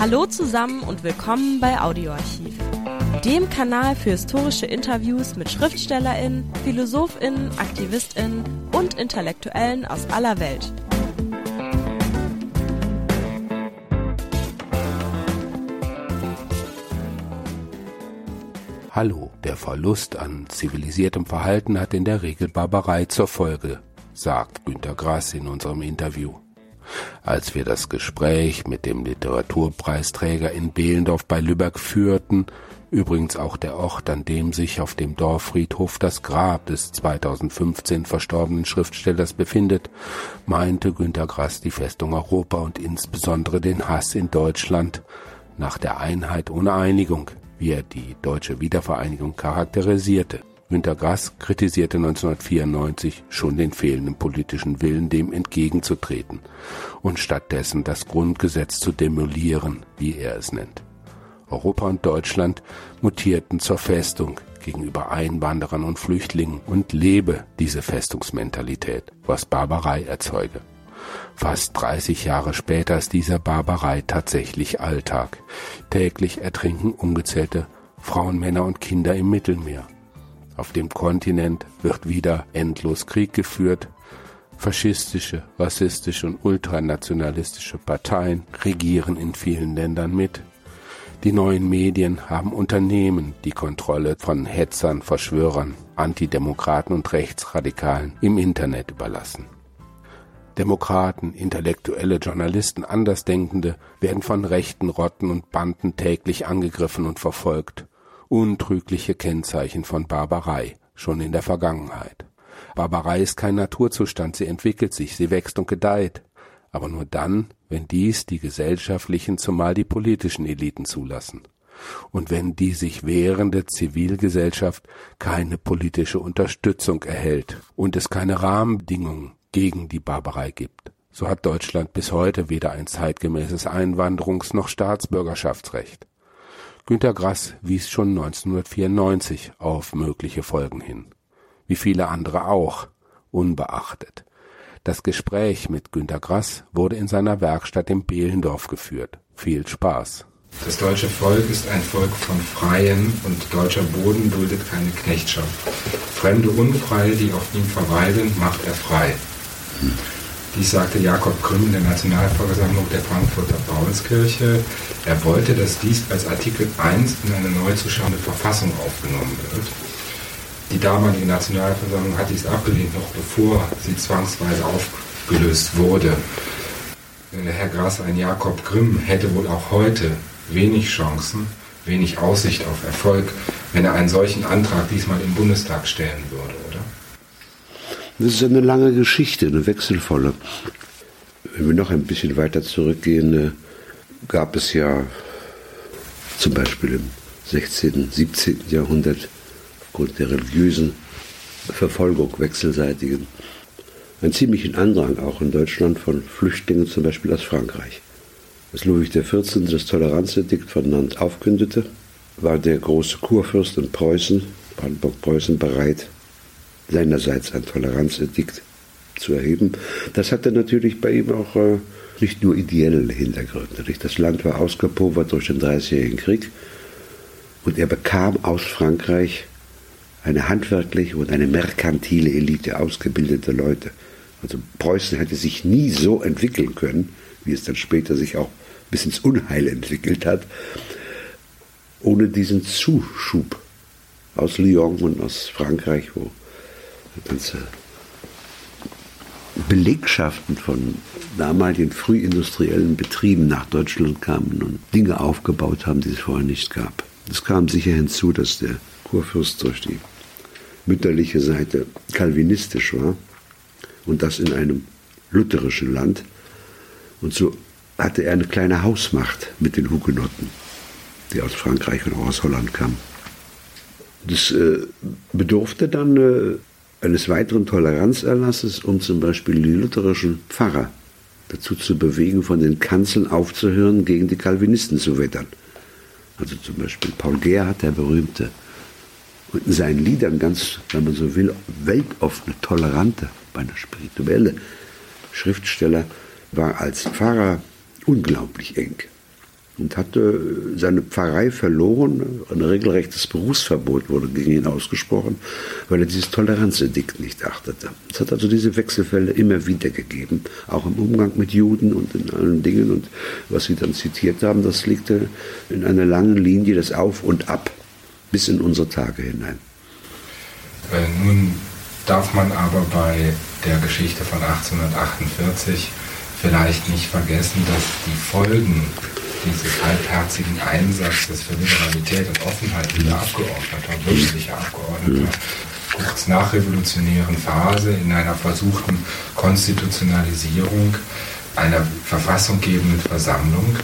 Hallo zusammen und willkommen bei Audioarchiv, dem Kanal für historische Interviews mit Schriftstellerinnen, Philosophinnen, Aktivistinnen und Intellektuellen aus aller Welt. Hallo, der Verlust an zivilisiertem Verhalten hat in der Regel Barbarei zur Folge, sagt Günter Grass in unserem Interview. Als wir das Gespräch mit dem Literaturpreisträger in Behlendorf bei Lübeck führten, übrigens auch der Ort, an dem sich auf dem Dorffriedhof das Grab des 2015 verstorbenen Schriftstellers befindet, meinte Günter Grass die Festung Europa und insbesondere den Hass in Deutschland nach der Einheit ohne Einigung, wie er die deutsche Wiedervereinigung charakterisierte. Günter Grass kritisierte 1994 schon den fehlenden politischen Willen, dem entgegenzutreten und stattdessen das Grundgesetz zu demolieren, wie er es nennt. Europa und Deutschland mutierten zur Festung gegenüber Einwanderern und Flüchtlingen und lebe diese Festungsmentalität, was Barbarei erzeuge. Fast 30 Jahre später ist dieser Barbarei tatsächlich Alltag. Täglich ertrinken ungezählte Frauen, Männer und Kinder im Mittelmeer. Auf dem Kontinent wird wieder endlos Krieg geführt. Faschistische, rassistische und ultranationalistische Parteien regieren in vielen Ländern mit. Die neuen Medien haben Unternehmen die Kontrolle von Hetzern, Verschwörern, Antidemokraten und Rechtsradikalen im Internet überlassen. Demokraten, Intellektuelle, Journalisten, Andersdenkende werden von rechten Rotten und Banden täglich angegriffen und verfolgt untrügliche Kennzeichen von Barbarei, schon in der Vergangenheit. Barbarei ist kein Naturzustand, sie entwickelt sich, sie wächst und gedeiht, aber nur dann, wenn dies die gesellschaftlichen, zumal die politischen Eliten zulassen. Und wenn die sich wehrende Zivilgesellschaft keine politische Unterstützung erhält und es keine Rahmenbedingungen gegen die Barbarei gibt. So hat Deutschland bis heute weder ein zeitgemäßes Einwanderungs- noch Staatsbürgerschaftsrecht. Günter Grass wies schon 1994 auf mögliche Folgen hin, wie viele andere auch, unbeachtet. Das Gespräch mit Günter Grass wurde in seiner Werkstatt im Behlendorf geführt. Viel Spaß. Das deutsche Volk ist ein Volk von Freien und deutscher Boden duldet keine Knechtschaft. Fremde Unfreie, die auf ihm verweilen, macht er frei. Hm. Dies sagte Jakob Krümm in der Nationalversammlung der Frankfurter Paulskirche. Er wollte, dass dies als Artikel 1 in eine neu zu schauende Verfassung aufgenommen wird. Die damalige Nationalversammlung hat dies abgelehnt, noch bevor sie zwangsweise aufgelöst wurde. Herr Grass, ein Jakob Grimm hätte wohl auch heute wenig Chancen, wenig Aussicht auf Erfolg, wenn er einen solchen Antrag diesmal im Bundestag stellen würde? Das ist eine lange Geschichte, eine wechselvolle. Wenn wir noch ein bisschen weiter zurückgehen, äh, gab es ja zum Beispiel im 16., 17. Jahrhundert aufgrund der religiösen Verfolgung wechselseitigen einen ziemlichen Andrang auch in Deutschland von Flüchtlingen, zum Beispiel aus Frankreich. Als Ludwig XIV. das Toleranzedikt von Nantes aufkündete, war der große Kurfürst in Preußen, Brandenburg-Preußen, bereit, seinerseits ein Toleranzedikt zu erheben. Das hatte natürlich bei ihm auch äh, nicht nur ideelle Hintergründe. Das Land war ausgepowert durch den Dreißigjährigen Krieg und er bekam aus Frankreich eine handwerkliche und eine merkantile Elite, ausgebildete Leute. Also Preußen hätte sich nie so entwickeln können, wie es dann später sich auch bis ins Unheil entwickelt hat, ohne diesen Zuschub aus Lyon und aus Frankreich, wo ganze Belegschaften von damaligen frühindustriellen Betrieben nach Deutschland kamen und Dinge aufgebaut haben, die es vorher nicht gab. Es kam sicher hinzu, dass der Kurfürst durch die mütterliche Seite kalvinistisch war und das in einem lutherischen Land. Und so hatte er eine kleine Hausmacht mit den Hugenotten, die aus Frankreich und auch aus Holland kamen. Das äh, bedurfte dann äh, eines weiteren Toleranzerlasses, um zum Beispiel die lutherischen Pfarrer dazu zu bewegen, von den Kanzeln aufzuhören, gegen die Calvinisten zu wettern. Also zum Beispiel Paul Gerhardt, der berühmte, und in seinen Liedern ganz, wenn man so will, weltoffene, tolerante, beinahe spirituelle Schriftsteller, war als Pfarrer unglaublich eng. Und hatte seine Pfarrei verloren. Ein regelrechtes Berufsverbot wurde gegen ihn ausgesprochen, weil er dieses Toleranzedikt nicht achtete. Es hat also diese Wechselfälle immer wieder gegeben, auch im Umgang mit Juden und in allen Dingen. Und was Sie dann zitiert haben, das liegt in einer langen Linie, das Auf und Ab, bis in unsere Tage hinein. Äh, nun darf man aber bei der Geschichte von 1848 vielleicht nicht vergessen, dass die Folgen dieses halbherzigen Einsatzes für Liberalität und Offenheit wieder Abgeordneter, bürgerlicher Abgeordneter, kurz nach revolutionären Phase in einer versuchten Konstitutionalisierung einer verfassunggebenden Versammlung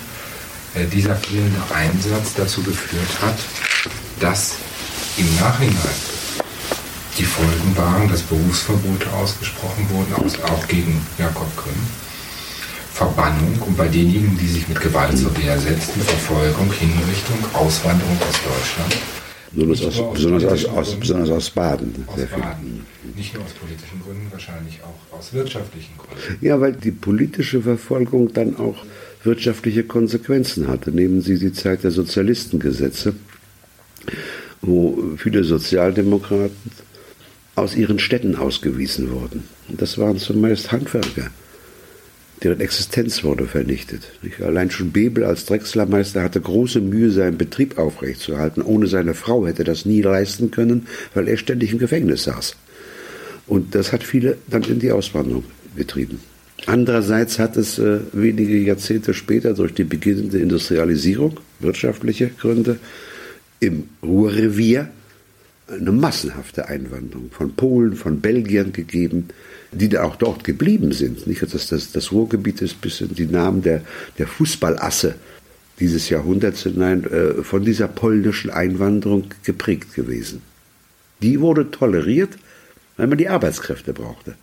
äh, dieser fehlende Einsatz dazu geführt hat, dass im Nachhinein die Folgen waren, dass Berufsverbote ausgesprochen wurden, auch gegen Jakob Grimm Verbannung und bei denjenigen, die sich mit Gewalt zur Wehr setzten, Verfolgung, Hinrichtung, Auswanderung aus Deutschland. Besonders aus, besonders aus, aus, besonders aus Baden. Aus Baden. Nicht nur aus politischen Gründen, wahrscheinlich auch aus wirtschaftlichen Gründen. Ja, weil die politische Verfolgung dann auch wirtschaftliche Konsequenzen hatte. Nehmen Sie die Zeit der Sozialistengesetze, wo viele Sozialdemokraten aus ihren Städten ausgewiesen wurden. Das waren zumeist Handwerker deren Existenz wurde vernichtet. Allein schon Bebel als Drechslermeister hatte große Mühe, seinen Betrieb aufrechtzuerhalten. Ohne seine Frau hätte er das nie leisten können, weil er ständig im Gefängnis saß. Und das hat viele dann in die Auswanderung getrieben. Andererseits hat es äh, wenige Jahrzehnte später durch die beginnende Industrialisierung, wirtschaftliche Gründe, im Ruhrrevier eine massenhafte Einwanderung von Polen, von Belgiern gegeben, die da auch dort geblieben sind. Nicht? Das, das, das Ruhrgebiet ist bis in die Namen der, der Fußballasse dieses Jahrhunderts hinein äh, von dieser polnischen Einwanderung geprägt gewesen. Die wurde toleriert, weil man die Arbeitskräfte brauchte.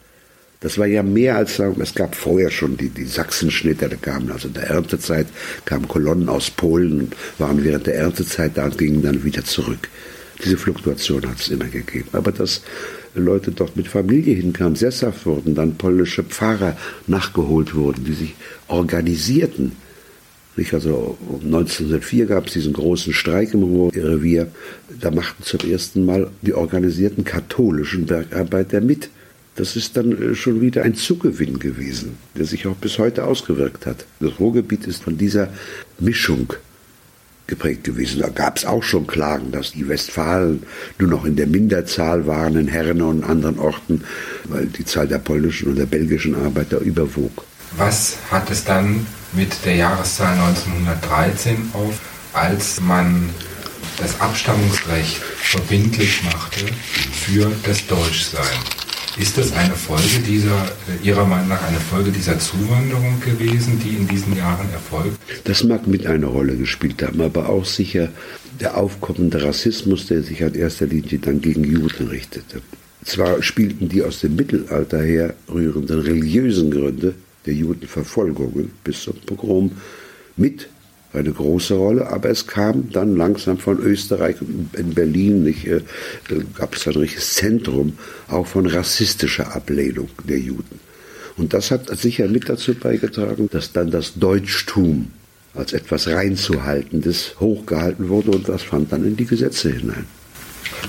Das war ja mehr als sagen, es gab vorher schon die, die Sachsenschnitter, da kamen also in der Erntezeit, kamen Kolonnen aus Polen und waren während der Erntezeit da und gingen dann wieder zurück. Diese Fluktuation hat es immer gegeben. Aber dass Leute dort mit Familie hinkamen, sesshaft wurden, dann polnische Pfarrer nachgeholt wurden, die sich organisierten. Nicht? Also 1904 gab es diesen großen Streik im Ruhrrevier. Da machten zum ersten Mal die organisierten katholischen Bergarbeiter mit. Das ist dann äh, schon wieder ein Zugewinn gewesen, der sich auch bis heute ausgewirkt hat. Das Ruhrgebiet ist von dieser Mischung geprägt gewesen. Da gab es auch schon Klagen, dass die Westfalen nur noch in der Minderzahl waren in Herne und anderen Orten, weil die Zahl der polnischen und der belgischen Arbeiter überwog. Was hat es dann mit der Jahreszahl 1913 auf, als man das Abstammungsrecht verbindlich machte für das Deutschsein? Ist das eine Folge dieser, äh, Ihrer Meinung nach eine Folge dieser Zuwanderung gewesen, die in diesen Jahren erfolgt? Das mag mit eine Rolle gespielt haben, aber auch sicher der aufkommende Rassismus, der sich in erster Linie dann gegen Juden richtete. Zwar spielten die aus dem Mittelalter her rührenden religiösen Gründe der Judenverfolgungen bis zum Pogrom mit eine große Rolle, aber es kam dann langsam von Österreich in Berlin nicht, äh, gab es ein richtiges Zentrum auch von rassistischer Ablehnung der Juden. Und das hat sicher mit dazu beigetragen, dass dann das Deutschtum als etwas reinzuhaltendes hochgehalten wurde und das fand dann in die Gesetze hinein.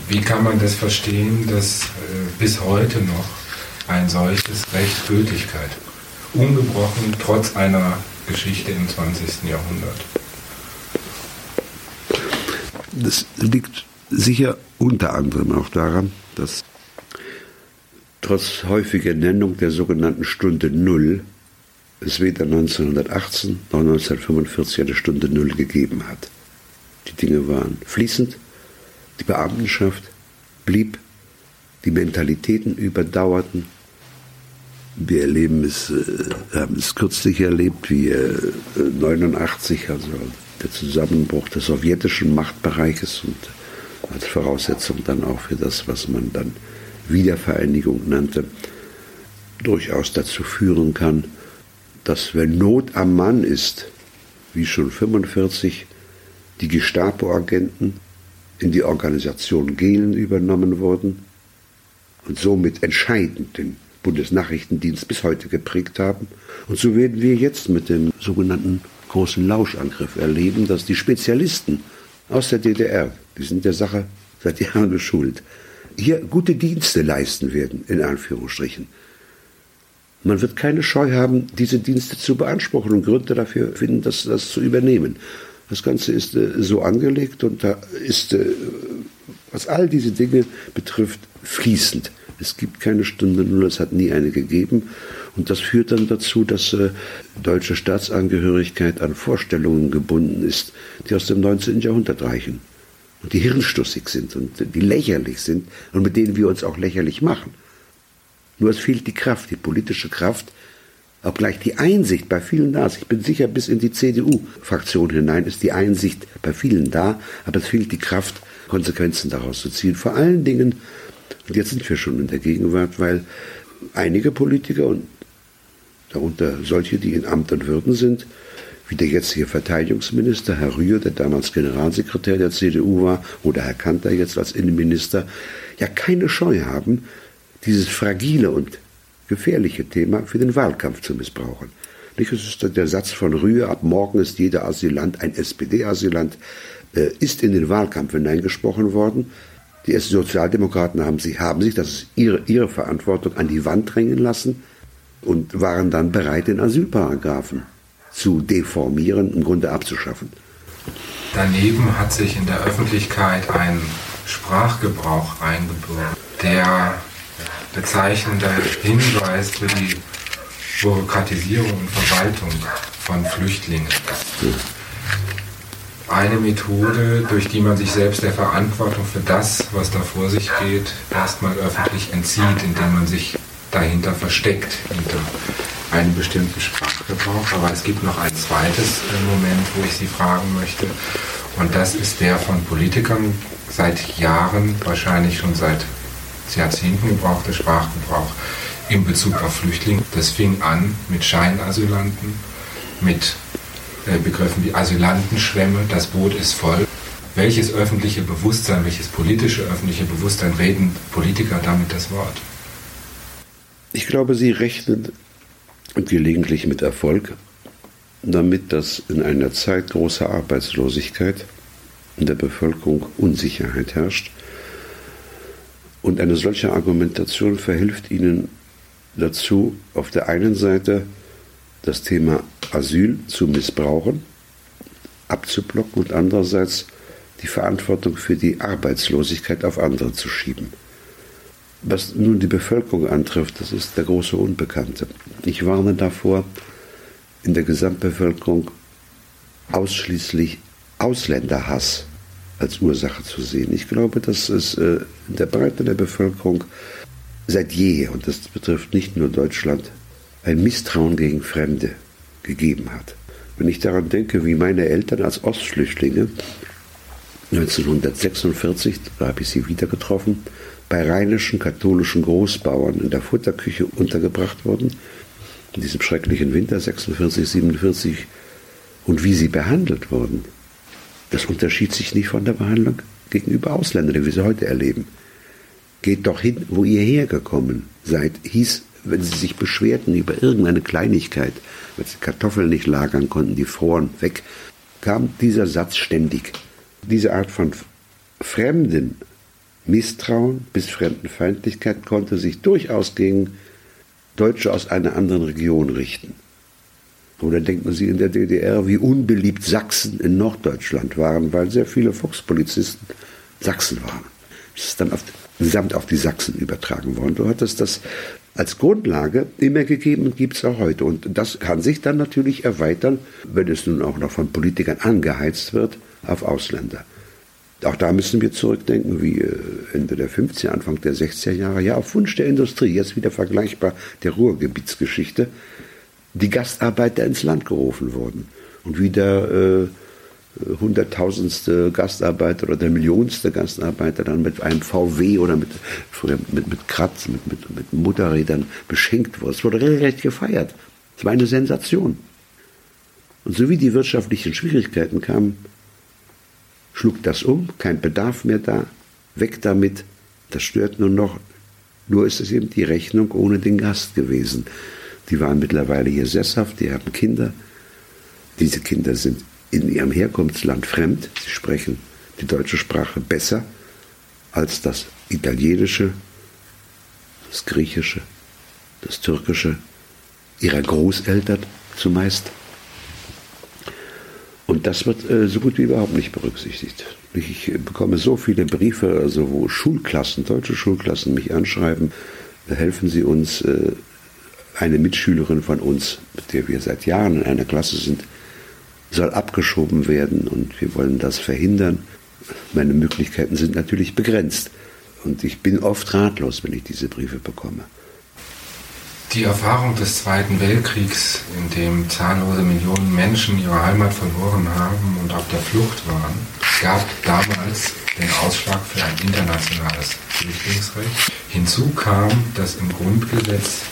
Wie kann man das verstehen, dass äh, bis heute noch ein solches Recht Gültigkeit, ungebrochen trotz einer Geschichte im 20. Jahrhundert? Das liegt sicher unter anderem auch daran, dass trotz häufiger Nennung der sogenannten Stunde Null es weder 1918 noch 1945 eine Stunde Null gegeben hat. Die Dinge waren fließend, die Beamtenschaft blieb, die Mentalitäten überdauerten, wir erleben es, äh, haben es kürzlich erlebt, wie äh, 89, also der Zusammenbruch des sowjetischen Machtbereiches und als Voraussetzung dann auch für das, was man dann Wiedervereinigung nannte, durchaus dazu führen kann, dass wenn Not am Mann ist, wie schon 45 die Gestapo-Agenten in die Organisation Gehlen übernommen wurden und somit entscheidend den Bundesnachrichtendienst bis heute geprägt haben. Und so werden wir jetzt mit dem sogenannten großen Lauschangriff erleben, dass die Spezialisten aus der DDR, die sind der Sache seit Jahren geschult, hier gute Dienste leisten werden, in Anführungsstrichen. Man wird keine Scheu haben, diese Dienste zu beanspruchen und Gründe dafür finden, das, das zu übernehmen. Das Ganze ist äh, so angelegt und da ist, äh, was all diese Dinge betrifft, fließend. Es gibt keine Stunde Null, es hat nie eine gegeben. Und das führt dann dazu, dass äh, deutsche Staatsangehörigkeit an Vorstellungen gebunden ist, die aus dem 19. Jahrhundert reichen. Und die hirnstussig sind und die lächerlich sind und mit denen wir uns auch lächerlich machen. Nur es fehlt die Kraft, die politische Kraft, obgleich die Einsicht bei vielen da ist. Ich bin sicher, bis in die CDU-Fraktion hinein ist die Einsicht bei vielen da, aber es fehlt die Kraft, Konsequenzen daraus zu ziehen. Vor allen Dingen, und jetzt sind wir schon in der Gegenwart, weil einige Politiker und darunter solche, die in Amt und Würden sind, wie der jetzige Verteidigungsminister, Herr Rühr, der damals Generalsekretär der CDU war, oder Herr Kanter jetzt als Innenminister, ja keine Scheu haben, dieses fragile und gefährliche Thema für den Wahlkampf zu missbrauchen. Nicht, es ist der Satz von Rühr, ab morgen ist jeder Asylant ein SPD-Asylant, äh, ist in den Wahlkampf hineingesprochen worden. Die Sozialdemokraten haben, sie, haben sich, das ist ihre, ihre Verantwortung, an die Wand drängen lassen und waren dann bereit, den Asylparagraphen zu deformieren, im Grunde abzuschaffen. Daneben hat sich in der Öffentlichkeit ein Sprachgebrauch eingebürgert, der bezeichnender Hinweis für die Bürokratisierung und Verwaltung von Flüchtlingen Eine Methode, durch die man sich selbst der Verantwortung für das, was da vor sich geht, erstmal öffentlich entzieht, indem man sich dahinter versteckt, hinter einem bestimmten Sprachgebrauch. Aber es gibt noch ein zweites äh, Moment, wo ich Sie fragen möchte. Und das ist der von Politikern seit Jahren, wahrscheinlich schon seit Jahrzehnten gebrauchte Sprachgebrauch in Bezug auf Flüchtlinge. Das fing an mit Scheinasylanten, mit Begriffen wie Asylantenschwämme, das Boot ist voll. Welches öffentliche Bewusstsein, welches politische öffentliche Bewusstsein reden Politiker damit das Wort? Ich glaube, sie rechnen gelegentlich mit Erfolg, damit dass in einer Zeit großer Arbeitslosigkeit in der Bevölkerung Unsicherheit herrscht, und eine solche Argumentation verhilft ihnen dazu, auf der einen Seite das Thema Asyl zu missbrauchen, abzublocken und andererseits die Verantwortung für die Arbeitslosigkeit auf andere zu schieben. Was nun die Bevölkerung antrifft, das ist der große Unbekannte. Ich warne davor, in der Gesamtbevölkerung ausschließlich Ausländerhass als Ursache zu sehen. Ich glaube, dass es äh, in der Breite der Bevölkerung seit jeher, und das betrifft nicht nur Deutschland, ein Misstrauen gegen Fremde gegeben hat. Wenn ich daran denke, wie meine Eltern als Ostflüchtlinge 1946, da habe ich sie wieder getroffen, bei rheinischen katholischen Großbauern in der Futterküche untergebracht wurden, in diesem schrecklichen Winter 46, 47, und wie sie behandelt wurden. Das unterschied sich nicht von der Behandlung gegenüber Ausländern, die wir sie heute erleben. Geht doch hin, wo ihr hergekommen seid, hieß, wenn sie sich beschwerten über irgendeine Kleinigkeit, wenn sie Kartoffeln nicht lagern konnten, die froren weg, kam dieser Satz ständig. Diese Art von fremden Misstrauen bis Fremdenfeindlichkeit konnte sich durchaus gegen Deutsche aus einer anderen Region richten. Oder denken Sie in der DDR, wie unbeliebt Sachsen in Norddeutschland waren, weil sehr viele Volkspolizisten Sachsen waren. Das ist dann auf, gesamt auf die Sachsen übertragen worden. Du hattest das als Grundlage immer gegeben und gibt es auch heute. Und das kann sich dann natürlich erweitern, wenn es nun auch noch von Politikern angeheizt wird, auf Ausländer. Auch da müssen wir zurückdenken, wie äh, Ende der 50er, Anfang der 60er Jahre, ja, auf Wunsch der Industrie, jetzt wieder vergleichbar der Ruhrgebietsgeschichte, die Gastarbeiter ins Land gerufen wurden. Und wie der äh, hunderttausendste Gastarbeiter oder der millionste Gastarbeiter dann mit einem VW oder mit, mit, mit Kratz, mit, mit, mit Motorrädern beschenkt wurde. Es wurde regelrecht gefeiert. Es war eine Sensation. Und so wie die wirtschaftlichen Schwierigkeiten kamen, schlug das um, kein Bedarf mehr da, weg damit, das stört nur noch, nur ist es eben die Rechnung ohne den Gast gewesen. Die waren mittlerweile hier sesshaft, die haben Kinder. Diese Kinder sind in ihrem Herkunftsland fremd. Sie sprechen die deutsche Sprache besser als das Italienische, das Griechische, das Türkische ihrer Großeltern zumeist. Und das wird äh, so gut wie überhaupt nicht berücksichtigt. Ich bekomme so viele Briefe, also wo Schulklassen, deutsche Schulklassen mich anschreiben, helfen Sie uns, äh, eine Mitschülerin von uns, mit der wir seit Jahren in einer Klasse sind, soll abgeschoben werden und wir wollen das verhindern. Meine Möglichkeiten sind natürlich begrenzt und ich bin oft ratlos, wenn ich diese Briefe bekomme. Die Erfahrung des Zweiten Weltkriegs, in dem zahllose Millionen Menschen ihre Heimat verloren haben und auf der Flucht waren, gab damals den Ausschlag für ein internationales Flüchtlingsrecht. Hinzu kam, dass im Grundgesetz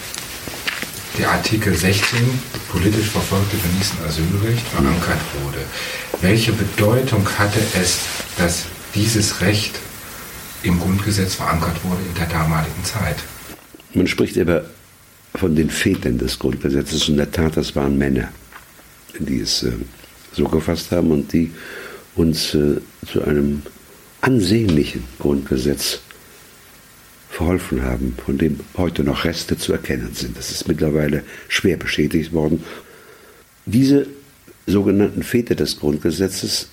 der Artikel 16, politisch Verfolgte genießen Asylrecht, verankert wurde. Welche Bedeutung hatte es, dass dieses Recht im Grundgesetz verankert wurde in der damaligen Zeit? Man spricht aber von den Vätern des Grundgesetzes. In der Tat, das waren Männer, die es äh, so gefasst haben und die uns äh, zu einem ansehnlichen Grundgesetz verholfen haben, von dem heute noch Reste zu erkennen sind. Das ist mittlerweile schwer beschädigt worden. Diese sogenannten Väter des Grundgesetzes,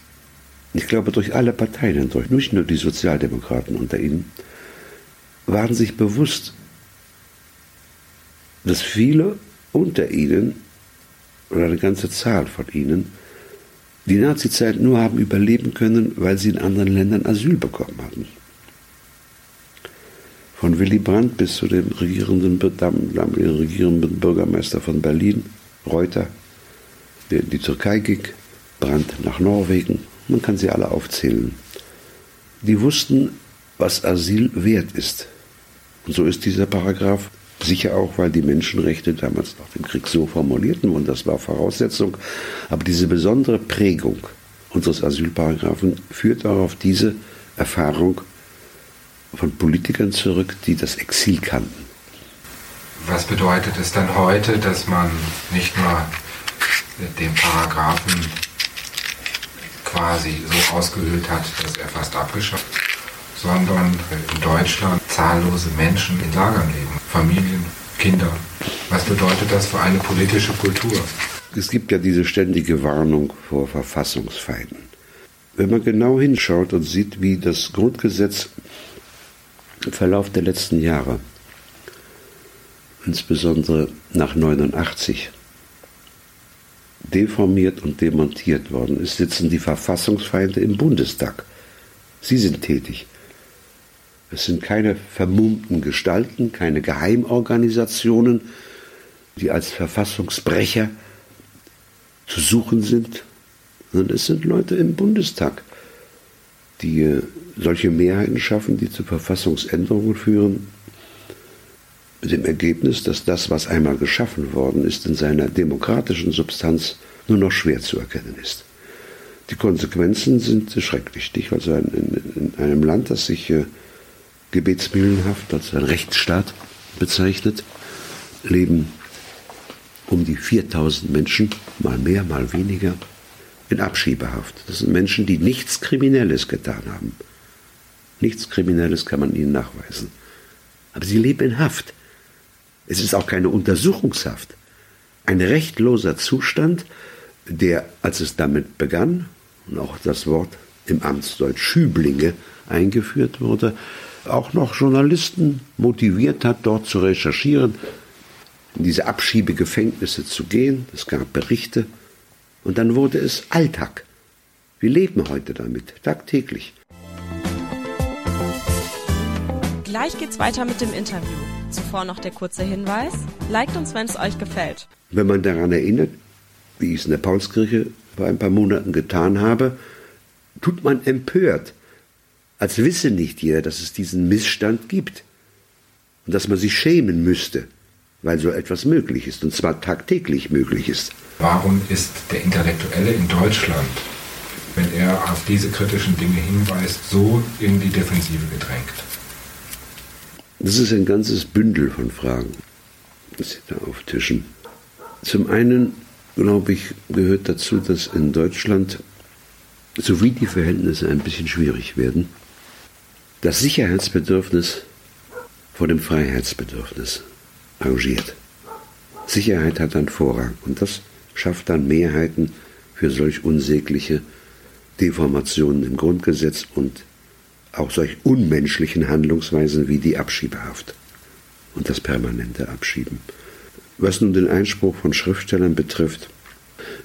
ich glaube durch alle Parteien hindurch, nicht nur die Sozialdemokraten unter ihnen, waren sich bewusst, dass viele unter ihnen, oder eine ganze Zahl von ihnen, die Nazizeit nur haben überleben können, weil sie in anderen Ländern Asyl bekommen hatten. Von Willy Brandt bis zu dem regierenden, regierenden Bürgermeister von Berlin, Reuter, der in die Türkei ging, Brandt nach Norwegen, man kann sie alle aufzählen. Die wussten, was Asyl wert ist. Und so ist dieser Paragraph Sicher auch, weil die Menschenrechte damals nach dem Krieg so formulierten und das war Voraussetzung. Aber diese besondere Prägung unseres Asylparagraphen führt auch auf diese Erfahrung von Politikern zurück, die das Exil kannten. Was bedeutet es dann heute, dass man nicht nur den Paragraphen quasi so ausgehöhlt hat, dass er fast abgeschafft, sondern in Deutschland zahllose Menschen in Lagern leben? Familien, Kinder. Was bedeutet das für eine politische Kultur? Es gibt ja diese ständige Warnung vor Verfassungsfeinden. Wenn man genau hinschaut und sieht, wie das Grundgesetz Verlauf der letzten Jahre, insbesondere nach 89, deformiert und demontiert worden ist, sitzen die Verfassungsfeinde im Bundestag. Sie sind tätig. Es sind keine vermummten Gestalten, keine Geheimorganisationen, die als Verfassungsbrecher zu suchen sind, sondern es sind Leute im Bundestag, die äh, solche Mehrheiten schaffen, die zu Verfassungsänderungen führen, mit dem Ergebnis, dass das, was einmal geschaffen worden ist, in seiner demokratischen Substanz nur noch schwer zu erkennen ist. Die Konsequenzen sind schrecklich. Also in, in einem Land, das sich äh, gebetsmühlenhaft als ein Rechtsstaat bezeichnet, leben um die 4000 Menschen, mal mehr, mal weniger, in Abschiebehaft. Das sind Menschen, die nichts Kriminelles getan haben. Nichts Kriminelles kann man ihnen nachweisen. Aber sie leben in Haft. Es ist auch keine Untersuchungshaft. Ein rechtloser Zustand, der, als es damit begann, und auch das Wort im Amtsdeutsch Schüblinge eingeführt wurde, auch noch Journalisten motiviert hat, dort zu recherchieren, in diese Abschiebegefängnisse zu gehen. Es gab Berichte und dann wurde es Alltag. Wir leben heute damit, tagtäglich. Gleich geht's weiter mit dem Interview. Zuvor noch der kurze Hinweis. Liked uns, wenn es euch gefällt. Wenn man daran erinnert, wie ich es in der Paulskirche vor ein paar Monaten getan habe, tut man empört, als wisse nicht jeder, dass es diesen Missstand gibt und dass man sich schämen müsste, weil so etwas möglich ist und zwar tagtäglich möglich ist. Warum ist der Intellektuelle in Deutschland, wenn er auf diese kritischen Dinge hinweist, so in die Defensive gedrängt? Das ist ein ganzes Bündel von Fragen, das Sie da auftischen. Zum einen glaube ich, gehört dazu, dass in Deutschland, sowie die Verhältnisse ein bisschen schwierig werden, das Sicherheitsbedürfnis vor dem Freiheitsbedürfnis arrangiert. Sicherheit hat dann Vorrang und das schafft dann Mehrheiten für solch unsägliche Deformationen im Grundgesetz und auch solch unmenschlichen Handlungsweisen wie die Abschiebehaft und das permanente Abschieben. Was nun den Einspruch von Schriftstellern betrifft,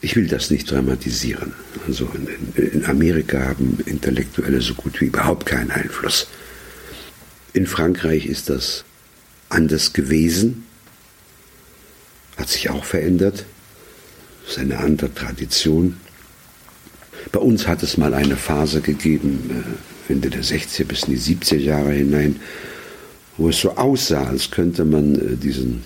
ich will das nicht dramatisieren. Also in, in, Amerika haben Intellektuelle so gut wie überhaupt keinen Einfluss. In Frankreich ist das anders gewesen, hat sich auch verändert, das ist eine andere Tradition. Bei uns hat es mal eine Phase gegeben, äh, Ende der 60er bis in die 70er Jahre hinein, wo es so aussah, als könnte man äh, diesen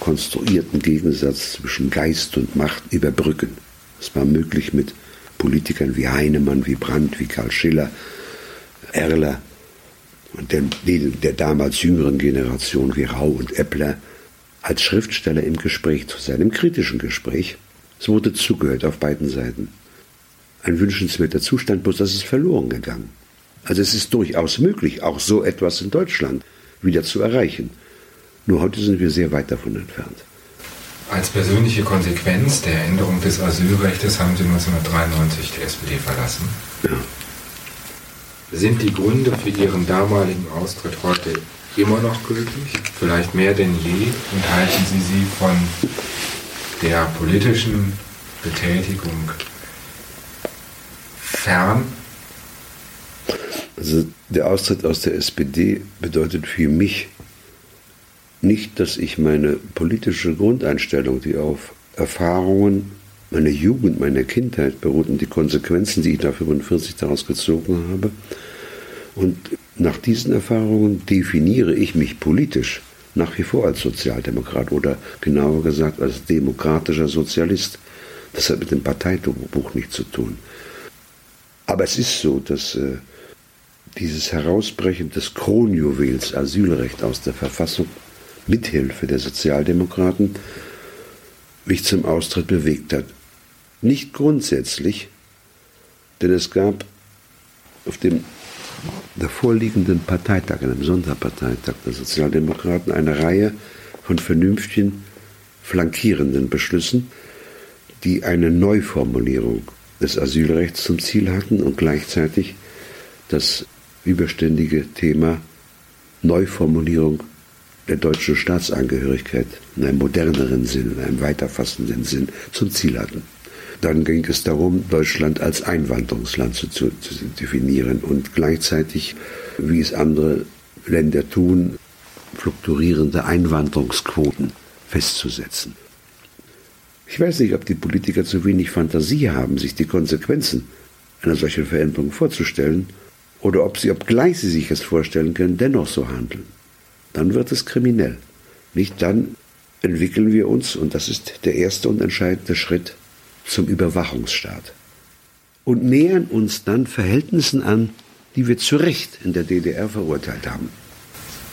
konstruierten Gegensatz zwischen Geist und Macht überbrücken. Es war möglich mit Politikern wie Heinemann, wie Brandt, wie Karl Schiller, Erler und der, der damals jüngeren Generation wie Rau und Eppler als Schriftsteller im Gespräch zu sein, im kritischen Gespräch. Es wurde zugehört auf beiden Seiten. Ein wünschenswerter Zustand, bloß das ist verloren gegangen. Also es ist durchaus möglich, auch so etwas in Deutschland wieder zu erreichen. Nur heute sind wir sehr weit davon entfernt. Als persönliche Konsequenz der Änderung des Asylrechts haben Sie 1993 die SPD verlassen. Ja. Sind die Gründe für Ihren damaligen Austritt heute immer noch gültig? Vielleicht mehr denn je? Und halten Sie sie von der politischen Betätigung fern? Also der Austritt aus der SPD bedeutet für mich nicht, dass ich meine politische Grundeinstellung, die auf Erfahrungen meiner Jugend, meiner Kindheit beruht und die Konsequenzen, die ich nach 45 daraus gezogen habe. Und nach diesen Erfahrungen definiere ich mich politisch nach wie vor als Sozialdemokrat oder genauer gesagt als demokratischer Sozialist. Das hat mit dem Parteibuch nichts zu tun. Aber es ist so, dass äh, dieses Herausbrechen des Kronjuwels Asylrecht aus der Verfassung Mithilfe der Sozialdemokraten mich zum Austritt bewegt hat. Nicht grundsätzlich, denn es gab auf dem davorliegenden Parteitag, einem Sonderparteitag der Sozialdemokraten, eine Reihe von vernünftigen, flankierenden Beschlüssen, die eine Neuformulierung des Asylrechts zum Ziel hatten und gleichzeitig das überständige Thema Neuformulierung der deutschen Staatsangehörigkeit in einem moderneren Sinn, in einem weiterfassenden Sinn zum Ziel hatten. Dann ging es darum, Deutschland als Einwanderungsland zu, zu, definieren und gleichzeitig, wie es andere Länder tun, fluktuierende Einwanderungsquoten festzusetzen. Ich weiß nicht, ob die Politiker zu wenig Fantasie haben, sich die Konsequenzen einer solchen Veränderung vorzustellen, oder ob sie, obgleich sie sich es vorstellen können, dennoch so handeln dann wird es kriminell. Nicht dann entwickeln wir uns, und das ist der erste und entscheidende Schritt, zum Überwachungsstaat. Und nähern uns dann Verhältnissen an, die wir zu Recht in der DDR verurteilt haben.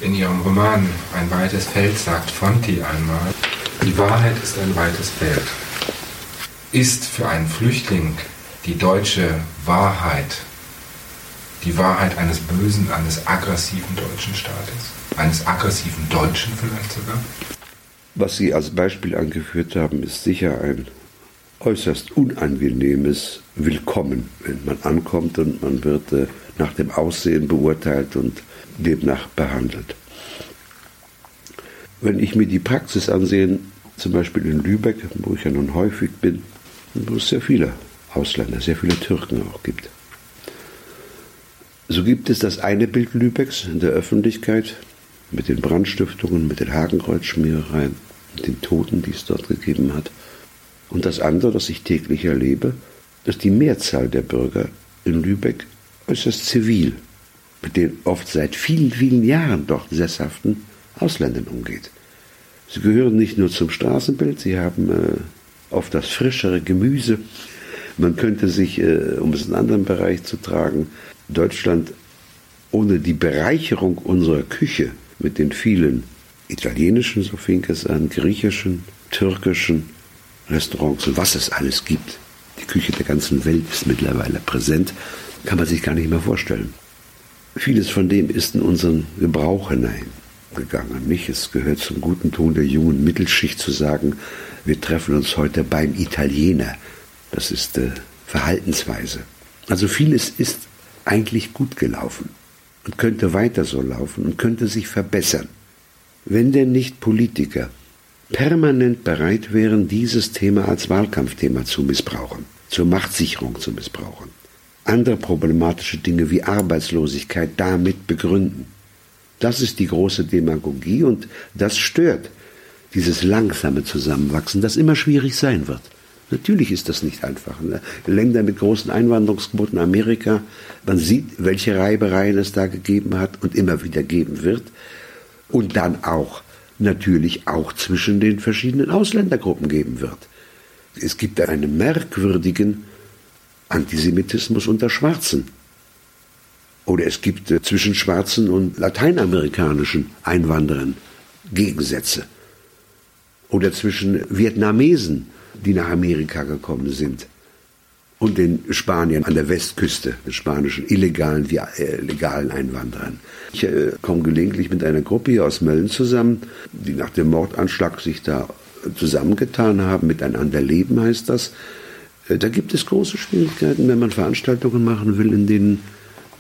In ihrem Roman Ein weites Feld sagt Fonti einmal, die Wahrheit ist ein weites Feld. Ist für einen Flüchtling die deutsche Wahrheit die Wahrheit eines bösen, eines aggressiven deutschen Staates? eines aggressiven Deutschen vielleicht sogar? Was Sie als Beispiel angeführt haben, ist sicher ein äußerst unangenehmes Willkommen, wenn man ankommt und man wird äh, nach dem Aussehen beurteilt und demnach behandelt. Wenn ich mir die Praxis ansehe, zum Beispiel in Lübeck, wo ich ja nun häufig bin, wo es sehr viele Ausländer, sehr viele Türken auch gibt. So gibt es das eine Bild Lübecks in der Öffentlichkeit, mit den Brandstiftungen, mit den Hakenkreuzschmierereien, mit den Toten, die es dort gegeben hat. Und das andere, das ich täglich erlebe, dass die Mehrzahl der Bürger in Lübeck äußerst zivil mit den oft seit vielen, vielen Jahren dort sesshaften Ausländern umgeht. Sie gehören nicht nur zum Straßenbild, sie haben äh, oft das frischere Gemüse. Man könnte sich, äh, um es in einen anderen Bereich zu tragen, Deutschland ohne die Bereicherung unserer Küche mit den vielen italienischen, so fing es an, griechischen, türkischen, Restaurants und was es alles gibt. Die Küche der ganzen Welt ist mittlerweile präsent, kann man sich gar nicht mehr vorstellen. Vieles von dem ist in unseren Gebrauch hineingegangen. Nicht? Es gehört zum guten Ton der jungen Mittelschicht zu sagen, wir treffen uns heute beim Italiener. Das ist äh, Verhaltensweise. Also vieles ist eigentlich gut gelaufen und könnte weiter so laufen und könnte sich verbessern, wenn denn nicht Politiker permanent bereit wären, dieses Thema als Wahlkampfthema zu missbrauchen, zur Machtsicherung zu missbrauchen, andere problematische Dinge wie Arbeitslosigkeit damit begründen. Das ist die große Demagogie und das stört dieses langsame Zusammenwachsen, das immer schwierig sein wird. Natürlich ist das nicht einfach. Ne? Länder mit großen Einwanderungsquoten, Amerika, man sieht, welche Reibereien es da gegeben hat und immer wieder geben wird. Und dann auch natürlich auch zwischen den verschiedenen Ausländergruppen geben wird. Es gibt einen merkwürdigen Antisemitismus unter Schwarzen. Oder es gibt äh, zwischen schwarzen und lateinamerikanischen Einwanderern Gegensätze. Oder zwischen Vietnamesen die nach Amerika gekommen sind. Und den Spaniern an der Westküste, den spanischen illegalen wie äh, legalen Einwanderern. Ich äh, komme gelegentlich mit einer Gruppe hier aus Mölln zusammen, die nach dem Mordanschlag sich da zusammengetan haben, miteinander leben heißt das. Äh, da gibt es große Schwierigkeiten, wenn man Veranstaltungen machen will, in denen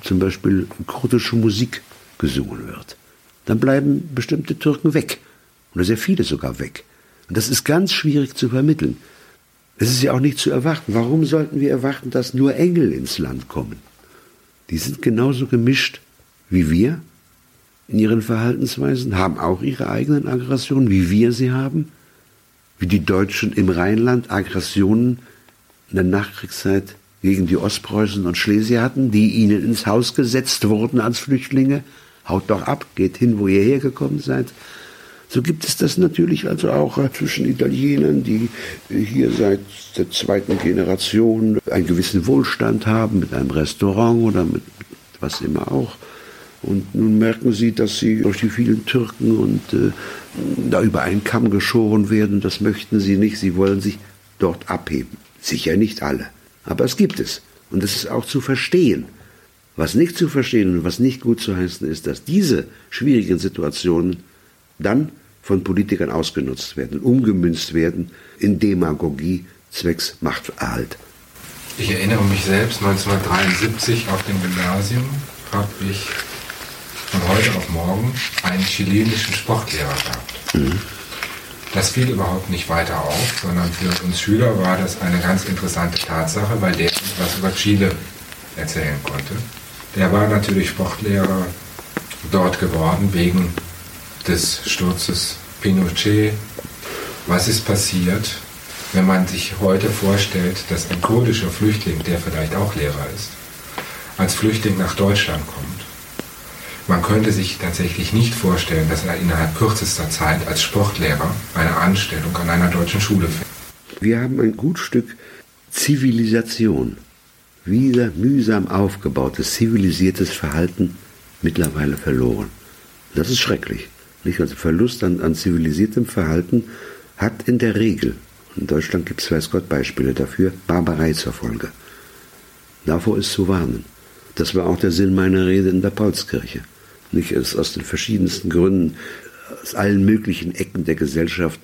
zum Beispiel kurdische Musik gesungen wird. Dann bleiben bestimmte Türken weg. Oder sehr viele sogar weg. Und das ist ganz schwierig zu vermitteln. Es ist ja auch nicht zu erwarten. Warum sollten wir erwarten, dass nur Engel ins Land kommen? Die sind genauso gemischt wie wir in ihren Verhaltensweisen, haben auch ihre eigenen Aggressionen, wie wir sie haben, wie die Deutschen im Rheinland Aggressionen in der Nachkriegszeit gegen die Ostpreußen und Schlesier hatten, die ihnen ins Haus gesetzt wurden als Flüchtlinge. Haut doch ab, geht hin, wo ihr hergekommen seid. So gibt es das natürlich also auch äh, zwischen Italienern, die hier seit der zweiten Generation einen gewissen Wohlstand haben, mit einem Restaurant oder mit was immer auch. Und nun merken sie, dass sie durch die vielen Türken und äh, da über einen Kamm geschoren werden. Das möchten sie nicht. Sie wollen sich dort abheben. Sicher nicht alle. Aber es gibt es. Und es ist auch zu verstehen. Was nicht zu verstehen und was nicht gut zu heißen ist, dass diese schwierigen Situationen dann von Politikern ausgenutzt werden, umgemünzt werden in Demagogie zwecks Machterhalt. Ich erinnere mich selbst, 1973 auf dem Gymnasium habe ich von heute auf morgen einen chilenischen Sportlehrer gehabt. Mhm. Das fiel überhaupt nicht weiter auf, sondern für uns Schüler war das eine ganz interessante Tatsache, weil der uns was über Chile erzählen konnte. Der war natürlich Sportlehrer dort geworden wegen des Sturzes Pinochet. Was ist passiert, wenn man sich heute vorstellt, dass ein kurdischer Flüchtling, der vielleicht auch Lehrer ist, als Flüchtling nach Deutschland kommt? Man könnte sich tatsächlich nicht vorstellen, dass er innerhalb kürzester Zeit als Sportlehrer eine Anstellung an einer deutschen Schule findet. Wir haben ein gut Stück Zivilisation, wieder mühsam aufgebautes, zivilisiertes Verhalten mittlerweile verloren. Das ist schrecklich. Nicht? Also Verlust an, an zivilisiertem Verhalten hat in der Regel, in Deutschland gibt es weiß Gott Beispiele dafür, Barbarei zur Folge. Davor ist zu warnen. Das war auch der Sinn meiner Rede in der Paulskirche. Nicht es aus den verschiedensten Gründen, aus allen möglichen Ecken der Gesellschaft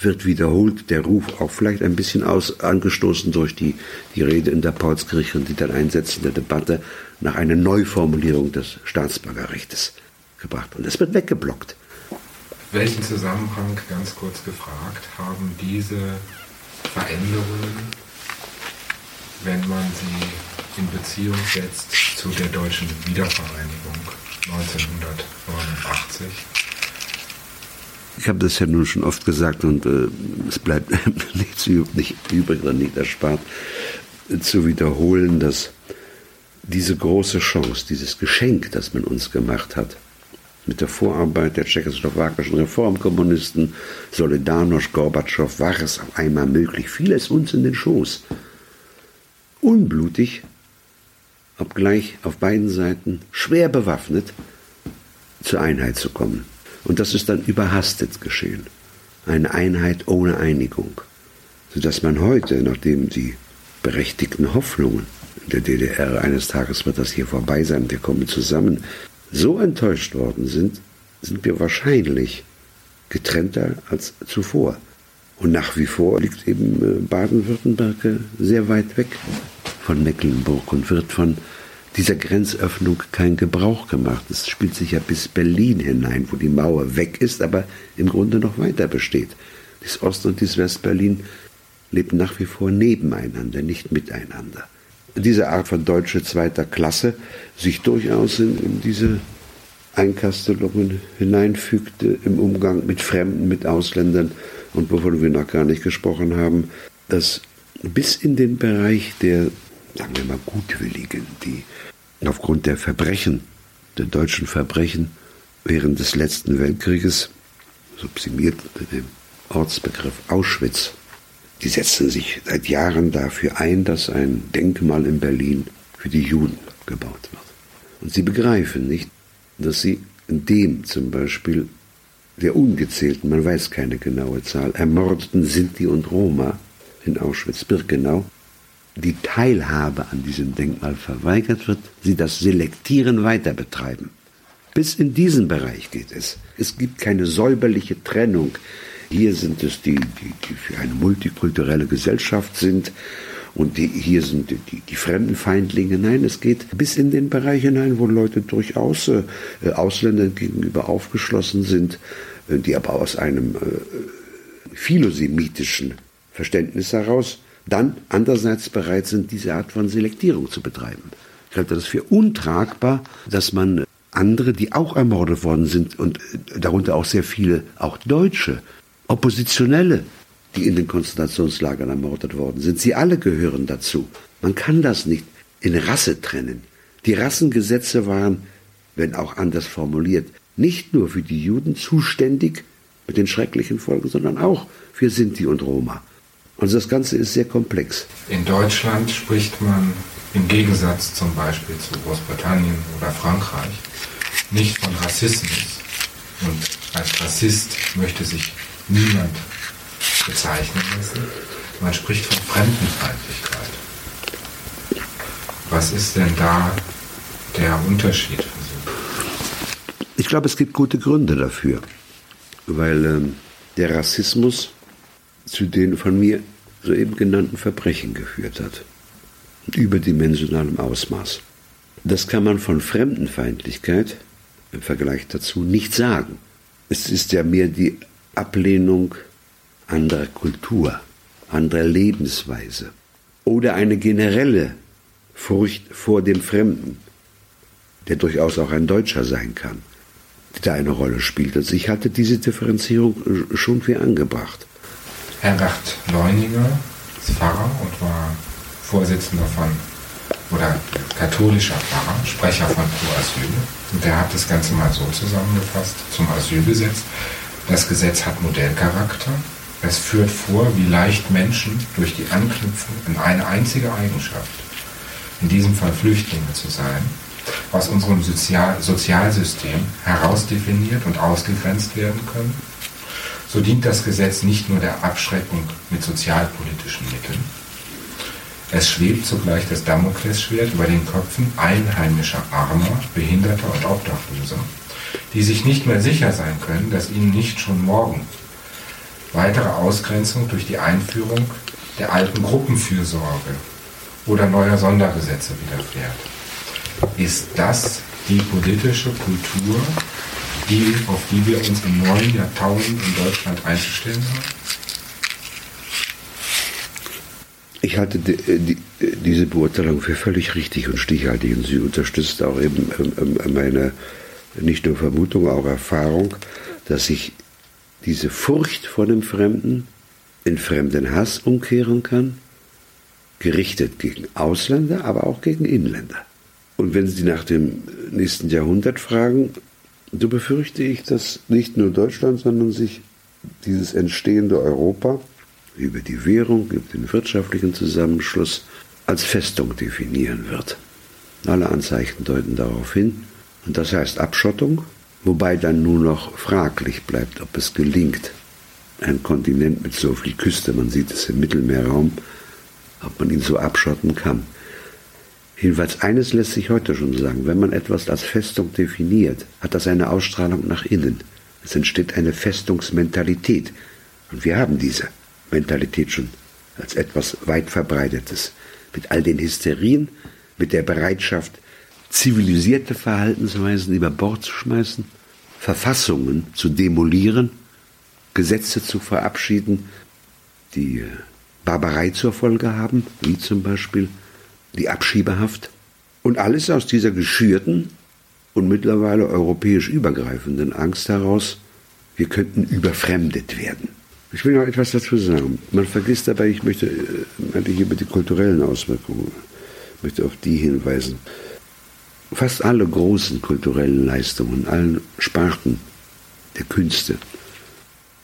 wird wiederholt der Ruf, auch vielleicht ein bisschen aus, angestoßen durch die, die Rede in der Paulskirche und die dann einsetzende Debatte nach einer Neuformulierung des Staatsbürgerrechts gebracht. Und es wird weggeblockt. Welchen Zusammenhang, ganz kurz gefragt, haben diese Veränderungen, wenn man sie in Beziehung setzt zu der deutschen Wiedervereinigung 1989? Ich habe das ja nun schon oft gesagt und äh, es bleibt nichts nicht übrig oder nicht erspart, äh, zu wiederholen, dass diese große Chance, dieses Geschenk, das man uns gemacht hat, mit der Vorarbeit der tschechoslowakischen Reformkommunisten, Solidarność, Gorbatschow, war es auf einmal möglich. Fiel es uns in den Schoß. Unblutig, obgleich auf beiden Seiten schwer bewaffnet, zur Einheit zu kommen. Und das ist dann überhastet geschehen. Eine Einheit ohne Einigung. sodass man heute, nachdem die berechtigten Hoffnungen der DDR, eines Tages wird das hier vorbei sein, wir kommen zusammen, so enttäuscht worden sind, sind wir wahrscheinlich getrennter als zuvor. Und nach wie vor liegt eben äh, Baden-Württemberg äh, sehr weit weg von Mecklenburg und wird von dieser Grenzöffnung kein Gebrauch gemacht. Es spielt sich ja bis Berlin hinein, wo die Mauer weg ist, aber im Grunde noch weiter besteht. Das Ost- und das West-Berlin leben nach wie vor nebeneinander, nicht miteinander. Diese Art von Deutsche zweiter Klasse sich durchaus in, in diese Einkastelungen hineinfügte im Umgang mit Fremden, mit Ausländern. Und wovon wir noch gar nicht gesprochen haben, dass bis in den Bereich der, sagen wir mal, Gutwilligen, die aufgrund der Verbrechen, der deutschen Verbrechen während des letzten Weltkrieges, subsumiert unter dem Ortsbegriff Auschwitz, die setzen sich seit Jahren dafür ein, dass ein Denkmal in Berlin für die Juden gebaut wird. Und sie begreifen nicht, dass sie in dem zum Beispiel der ungezählten, man weiß keine genaue Zahl, ermordeten Sinti und Roma in Auschwitz-Birkenau die Teilhabe an diesem Denkmal verweigert wird, sie das Selektieren weiter betreiben. Bis in diesen Bereich geht es. Es gibt keine säuberliche Trennung. Hier sind es die, die, die für eine multikulturelle Gesellschaft sind und die, hier sind die, die, die Fremdenfeindlinge. Nein, es geht bis in den Bereich hinein, wo Leute durchaus äh, Ausländern gegenüber aufgeschlossen sind, äh, die aber aus einem äh, philosemitischen Verständnis heraus dann andererseits bereit sind, diese Art von Selektierung zu betreiben. Ich halte das für untragbar, dass man andere, die auch ermordet worden sind und äh, darunter auch sehr viele, auch Deutsche, Oppositionelle, die in den Konzentrationslagern ermordet worden sind, sie alle gehören dazu. Man kann das nicht in Rasse trennen. Die Rassengesetze waren, wenn auch anders formuliert, nicht nur für die Juden zuständig mit den schrecklichen Folgen, sondern auch für Sinti und Roma. Also das Ganze ist sehr komplex. In Deutschland spricht man im Gegensatz zum Beispiel zu Großbritannien oder Frankreich nicht von Rassismus. Und als Rassist möchte sich niemand bezeichnen lassen. Man spricht von Fremdenfeindlichkeit. Was ist denn da der Unterschied für Sie? Ich glaube, es gibt gute Gründe dafür, weil ähm, der Rassismus zu den von mir soeben genannten Verbrechen geführt hat. Überdimensionalem Ausmaß. Das kann man von Fremdenfeindlichkeit im Vergleich dazu nicht sagen. Es ist ja mehr die Ablehnung anderer Kultur, anderer Lebensweise oder eine generelle Furcht vor dem Fremden, der durchaus auch ein Deutscher sein kann, die da eine Rolle spielt. Also ich hatte diese Differenzierung schon für angebracht. Herbert Leuninger ist Pfarrer und war Vorsitzender von oder katholischer Pfarrer, Sprecher von Pro Asyl. Und der hat das Ganze mal so zusammengefasst zum Asylgesetz. Das Gesetz hat Modellcharakter. Es führt vor, wie leicht Menschen durch die Anknüpfung an eine einzige Eigenschaft, in diesem Fall Flüchtlinge zu sein, aus unserem Sozial Sozialsystem herausdefiniert und ausgegrenzt werden können so dient das Gesetz nicht nur der Abschreckung mit sozialpolitischen Mitteln. Es schwebt zugleich das Damoklesschwert über den Köpfen einheimischer Armer, Behinderter und Obdachloser, die sich nicht mehr sicher sein können, dass ihnen nicht schon morgen weitere Ausgrenzung durch die Einführung der alten Gruppenfürsorge oder neuer Sondergesetze widerfährt. Ist das die politische Kultur, die, auf die wir uns im neuen Jahrtausend in Deutschland einzustellen haben? Ich halte die, die, diese Beurteilung für völlig richtig und stichhaltig und sie unterstützt auch eben ähm, ähm, meine nicht nur Vermutung, auch Erfahrung, dass sich diese Furcht vor dem Fremden in fremden Hass umkehren kann, gerichtet gegen Ausländer, aber auch gegen Inländer. Und wenn Sie nach dem nächsten Jahrhundert fragen, so befürchte ich, dass nicht nur Deutschland, sondern sich dieses entstehende Europa über die Währung, über den wirtschaftlichen Zusammenschluss als Festung definieren wird. Alle Anzeichen deuten darauf hin. Und das heißt Abschottung, wobei dann nur noch fraglich bleibt, ob es gelingt, ein Kontinent mit so viel Küste, man sieht es im Mittelmeerraum, ob man ihn so abschotten kann. Jedenfalls eines lässt sich heute schon sagen, wenn man etwas als Festung definiert, hat das eine Ausstrahlung nach innen. Es entsteht eine Festungsmentalität. Und wir haben diese Mentalität schon als etwas weit verbreitetes. Mit all den Hysterien, mit der Bereitschaft, zivilisierte Verhaltensweisen über Bord zu schmeißen, Verfassungen zu demolieren, Gesetze zu verabschieden, die Barbarei zur Folge haben, wie zum Beispiel die Abschiebehaft. Und alles aus dieser geschürten und mittlerweile europäisch übergreifenden Angst heraus, wir könnten überfremdet werden. Ich will noch etwas dazu sagen. Man vergisst dabei, ich möchte äh, eigentlich über die kulturellen Auswirkungen, möchte auf die hinweisen. Fast alle großen kulturellen Leistungen, allen Sparten der Künste,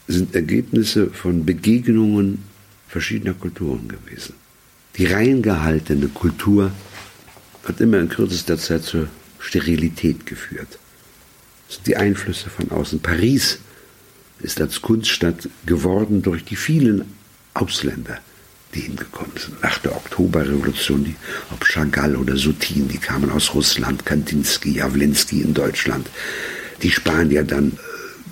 sind Ergebnisse von Begegnungen verschiedener Kulturen gewesen. Die rein gehaltene Kultur hat immer in kürzester Zeit zur Sterilität geführt. Das sind die Einflüsse von außen. Paris ist als Kunststadt geworden durch die vielen Ausländer, die hingekommen sind. Nach der Oktoberrevolution, die, ob Chagall oder Sotin, die kamen aus Russland, Kandinsky, Jawlinski in Deutschland. Die Spanier dann äh,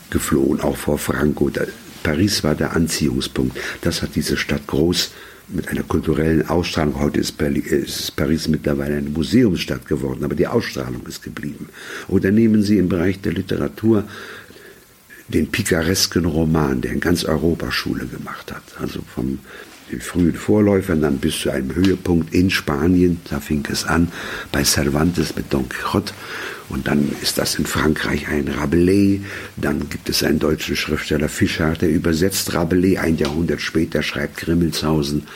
geflohen, auch vor Franco. Da, Paris war der Anziehungspunkt. Das hat diese Stadt groß mit einer kulturellen Ausstrahlung. Heute ist, ist, Paris mittlerweile eine Museumsstadt geworden, aber die Ausstrahlung ist geblieben. Oder nehmen Sie im Bereich der Literatur den pikaresken Roman, der in ganz Europa Schule gemacht hat. Also vom den frühen Vorläufern dann bis zu einem Höhepunkt in Spanien, da fing es an, bei Cervantes mit Don Quixote. Und dann ist das in Frankreich ein Rabelais. Dann gibt es einen deutschen Schriftsteller Fischer, der übersetzt Rabelais. Ein Jahrhundert später schreibt Grimmelshausen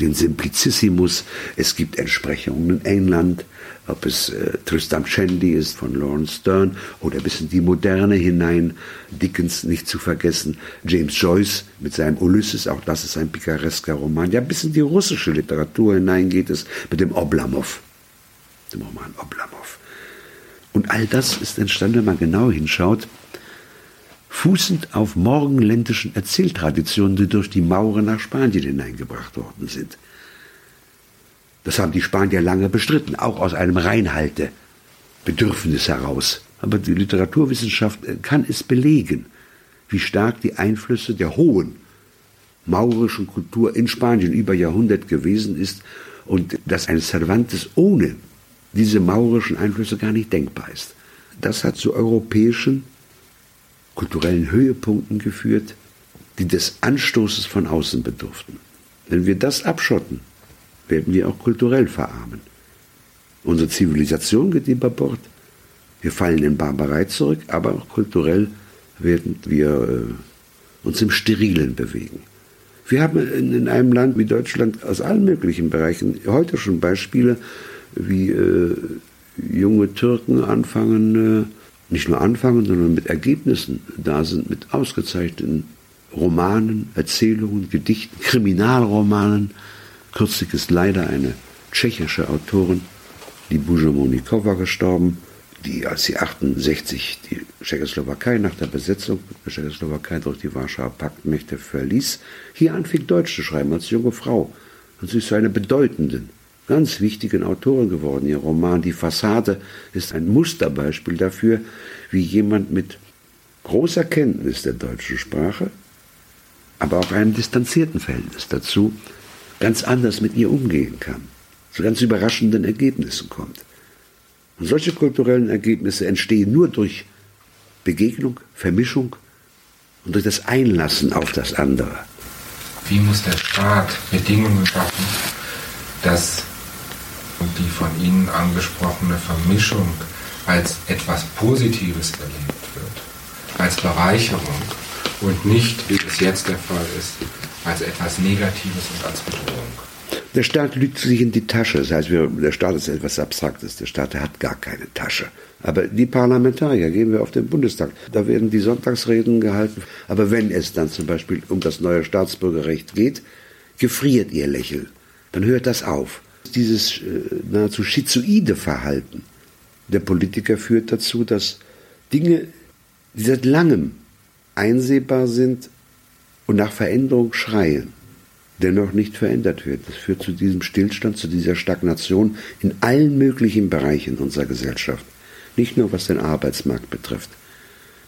den Simplicissimus. Es gibt Entsprechungen in England, ob es äh, Tristram Shandy ist von Lawrence Stern oder bis in die Moderne hinein. Dickens nicht zu vergessen. James Joyce mit seinem Ulysses, auch das ist ein picaresker Roman. Ja, bis in die russische Literatur hinein geht es mit dem Oblomov, dem Roman Oblomov. Und all das ist entstanden, wenn man genau hinschaut, fußend auf morgenländischen Erzähltraditionen, die durch die Mauren nach Spanien hineingebracht worden sind. Das haben die Spanier lange bestritten, auch aus einem Reinhaltebedürfnis heraus. Aber die Literaturwissenschaft äh, kann es belegen, wie stark die Einflüsse der hohen maurischen Kultur in Spanien über Jahrhundert gewesen ist und dass ein Cervantes ohne diese maurischen Einflüsse gar nicht denkbar ist. Das hat zu europäischen kulturellen Höhepunkten geführt, die des Anstoßes von außen bedurften. Wenn wir das abschotten, werden wir auch kulturell verarmen. Unsere Zivilisation geht über Bord. Wir fallen in Barbarei zurück, aber auch kulturell werden wir äh, uns im Sterilen bewegen. Wir haben in, in, einem Land wie Deutschland aus allen möglichen Bereichen heute schon Beispiele, wie äh, junge Türken anfangen, äh, nicht nur anfangen, sondern mit Ergebnissen da sind, mit ausgezeichneten Romanen, Erzählungen, Gedichten, Kriminalromanen. Kürzlich ist leider eine tschechische Autorin, die Bujamonikova, gestorben, die als sie 68 die Tschechoslowakei nach der Besetzung der Tschechoslowakei durch die Warschauer Paktmächte verließ, hier anfing Deutsch zu schreiben als junge Frau. Und sie ist zu einer bedeutenden ganz wichtigen Autorin geworden. Ihr Roman Die Fassade ist ein Musterbeispiel dafür, wie jemand mit großer Kenntnis der deutschen Sprache, aber auch einem distanzierten Verhältnis dazu, ganz anders mit ihr umgehen kann, zu ganz überraschenden Ergebnissen kommt. Und solche kulturellen Ergebnisse entstehen nur durch Begegnung, Vermischung und durch das Einlassen auf das andere. Wie muss der Staat Bedingungen schaffen, dass die von Ihnen angesprochene Vermischung als etwas Positives erlebt wird, als Bereicherung und nicht, wie es jetzt der Fall ist, als etwas Negatives und als Bedrohung. Der Staat lügt sich in die Tasche. Das heißt, wir, der Staat ist etwas Abstraktes. Der Staat hat gar keine Tasche. Aber die Parlamentarier, gehen wir auf den Bundestag, da werden die Sonntagsreden gehalten. Aber wenn es dann zum Beispiel um das neue Staatsbürgerrecht geht, gefriert ihr Lächeln. Dann hört das auf. Dieses äh, nahezu schizoide Verhalten der Politiker führt dazu, dass Dinge, die seit langem einsehbar sind und nach Veränderung schreien, dennoch nicht verändert wird. Das führt zu diesem Stillstand, zu dieser Stagnation in allen möglichen Bereichen unserer Gesellschaft. Nicht nur was den Arbeitsmarkt betrifft,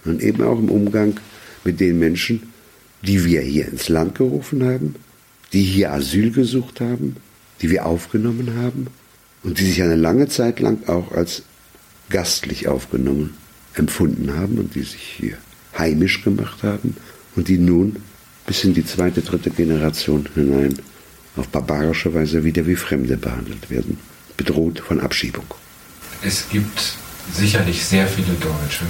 sondern eben auch im Umgang mit den Menschen, die wir hier ins Land gerufen haben, die hier Asyl gesucht haben, die wir aufgenommen haben und die sich eine lange Zeit lang auch als gastlich aufgenommen empfunden haben und die sich hier heimisch gemacht haben und die nun bis in die zweite, dritte Generation hinein auf barbarische Weise wieder wie Fremde behandelt werden, bedroht von Abschiebung. Es gibt sicherlich sehr viele Deutsche,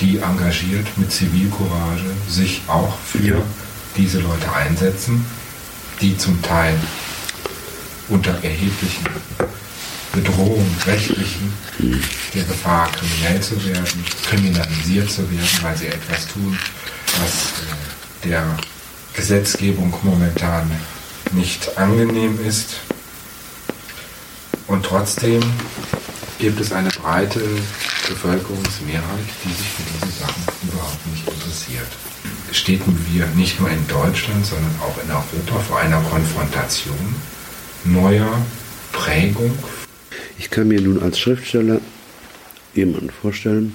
die engagiert mit Zivilcourage sich auch für ja. diese Leute einsetzen, die zum Teil unter erheblichen Bedrohungen, rechtlichen, hm. der Gefahr, kriminell zu werden, kriminalisiert zu werden, weil sie etwas tun, was äh, der Gesetzgebung momentan nicht angenehm ist. Und trotzdem gibt es eine breite Bevölkerungsmehrheit, die sich für diese Sachen überhaupt nicht interessiert. Stehen wir nicht nur in Deutschland, sondern auch in Europa vor einer Konfrontation neuer Prägung? Ich kann mir nun als Schriftsteller jemanden vorstellen,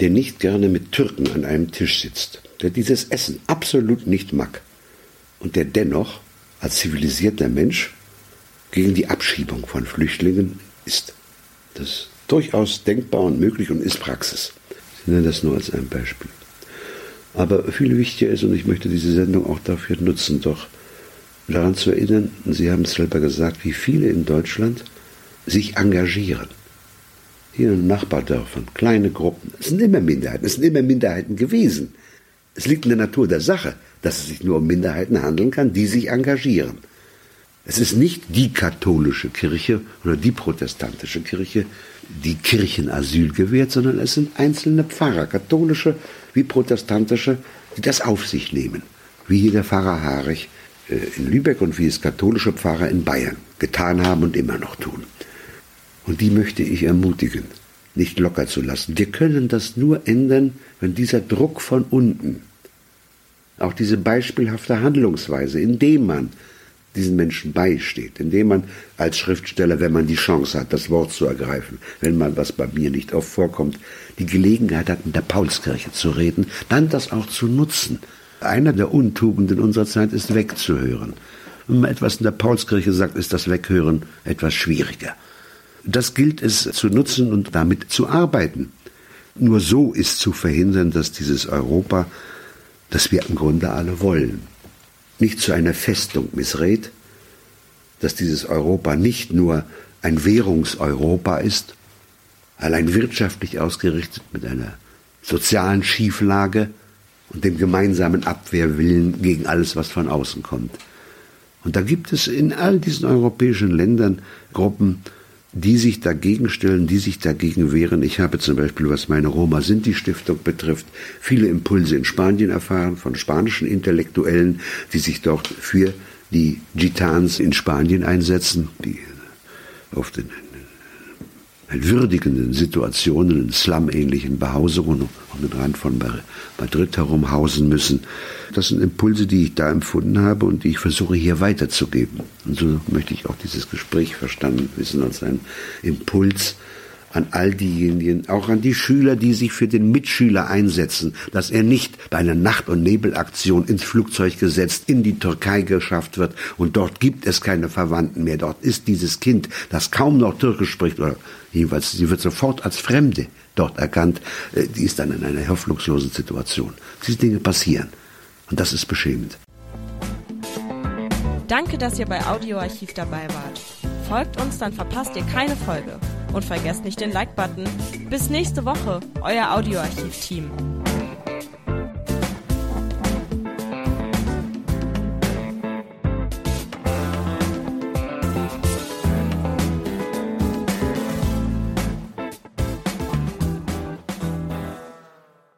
der nicht gerne mit Türken an einem Tisch sitzt, der dieses Essen absolut nicht mag und der dennoch als zivilisierter Mensch gegen die Abschiebung von Flüchtlingen ist. Das ist durchaus denkbar und möglich und ist Praxis. Ich nenne das nur als ein Beispiel. Aber viel wichtiger ist, und ich möchte diese Sendung auch dafür nutzen, doch daran zu erinnern, Sie haben es selber gesagt, wie viele in Deutschland sich engagieren. Hier in Nachbardörfern, kleine Gruppen. Es sind immer Minderheiten, es sind immer Minderheiten gewesen. Es liegt in der Natur der Sache, dass es sich nur um Minderheiten handeln kann, die sich engagieren. Es ist nicht die katholische Kirche oder die protestantische Kirche, die Kirchenasyl gewährt, sondern es sind einzelne Pfarrer, katholische wie protestantische, die das auf sich nehmen. Wie hier der Pfarrer Harich äh, in Lübeck und wie es katholische Pfarrer in Bayern getan haben und immer noch tun. Und die möchte ich ermutigen, nicht locker zu lassen. Wir können das nur ändern, wenn dieser Druck von unten, auch diese beispielhafte Handlungsweise, indem man diesen Menschen beisteht, indem man als Schriftsteller, wenn man die Chance hat, das Wort zu ergreifen, wenn man, was bei mir nicht oft vorkommt, die Gelegenheit hat, in der Paulskirche zu reden, dann das auch zu nutzen. Einer der Untugenden unserer Zeit ist wegzuhören. Wenn man etwas in der Paulskirche sagt, ist das Weghören etwas schwieriger. Das gilt es zu nutzen und damit zu arbeiten. Nur so ist zu verhindern, dass dieses Europa, das wir im Grunde alle wollen, nicht zu einer Festung missrät, dass dieses Europa nicht nur ein Währungseuropa ist, allein wirtschaftlich ausgerichtet mit einer sozialen Schieflage und dem gemeinsamen Abwehrwillen gegen alles, was von außen kommt. Und da gibt es in all diesen europäischen Ländern Gruppen, die sich dagegen stellen, die sich dagegen wehren. Ich habe zum Beispiel, was meine Roma Sinti Stiftung betrifft, viele Impulse in Spanien erfahren von spanischen Intellektuellen, die sich dort für die Gitans in Spanien einsetzen, die oft würdigenden Situationen, in Slum-ähnlichen Behausungen um den Rand von Madrid herumhausen müssen. Das sind Impulse, die ich da empfunden habe und die ich versuche hier weiterzugeben. Und so möchte ich auch dieses Gespräch verstanden wissen als ein Impuls, an all diejenigen, auch an die Schüler, die sich für den Mitschüler einsetzen, dass er nicht bei einer Nacht- und Nebelaktion ins Flugzeug gesetzt in die Türkei geschafft wird und dort gibt es keine Verwandten mehr. Dort ist dieses Kind, das kaum noch Türkisch spricht oder jedenfalls, sie wird sofort als Fremde dort erkannt, äh, die ist dann in einer hoffnungslosen Situation. Diese Dinge passieren und das ist beschämend. Danke, dass ihr bei Audioarchiv dabei wart. Folgt uns, dann verpasst ihr keine Folge. Und vergesst nicht den Like-Button. Bis nächste Woche, euer Audioarchiv-Team.